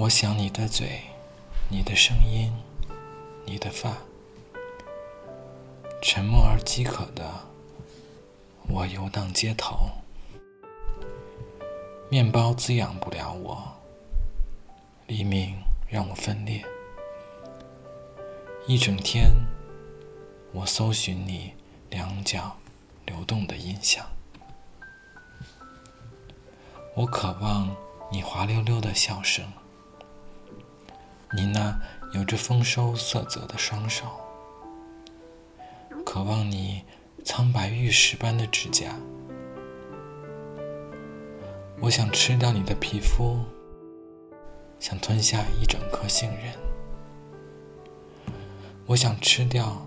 我想你的嘴，你的声音，你的发，沉默而饥渴的我游荡街头。面包滋养不了我，黎明让我分裂。一整天，我搜寻你两脚流动的音响。我渴望你滑溜溜的笑声，你那有着丰收色泽的双手，渴望你苍白玉石般的指甲。我想吃掉你的皮肤，想吞下一整颗杏仁。我想吃掉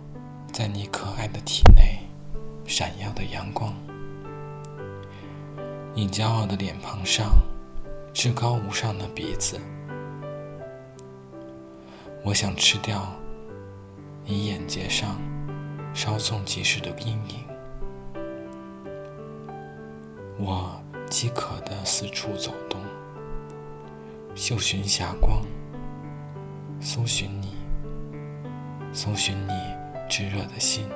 在你可爱的体内闪耀的阳光。你骄傲的脸庞上，至高无上的鼻子。我想吃掉你眼睫上稍纵即逝的阴影。我饥渴的四处走动，嗅寻霞光，搜寻你，搜寻你炙热的心，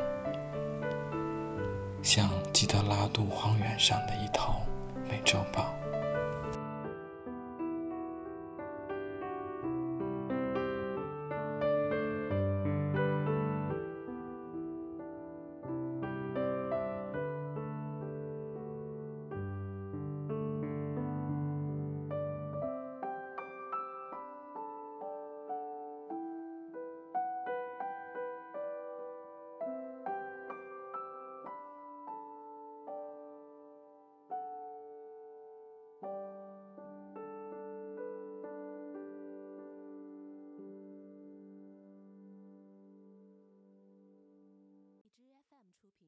像基德拉杜荒原上的一头。美洲豹。出品。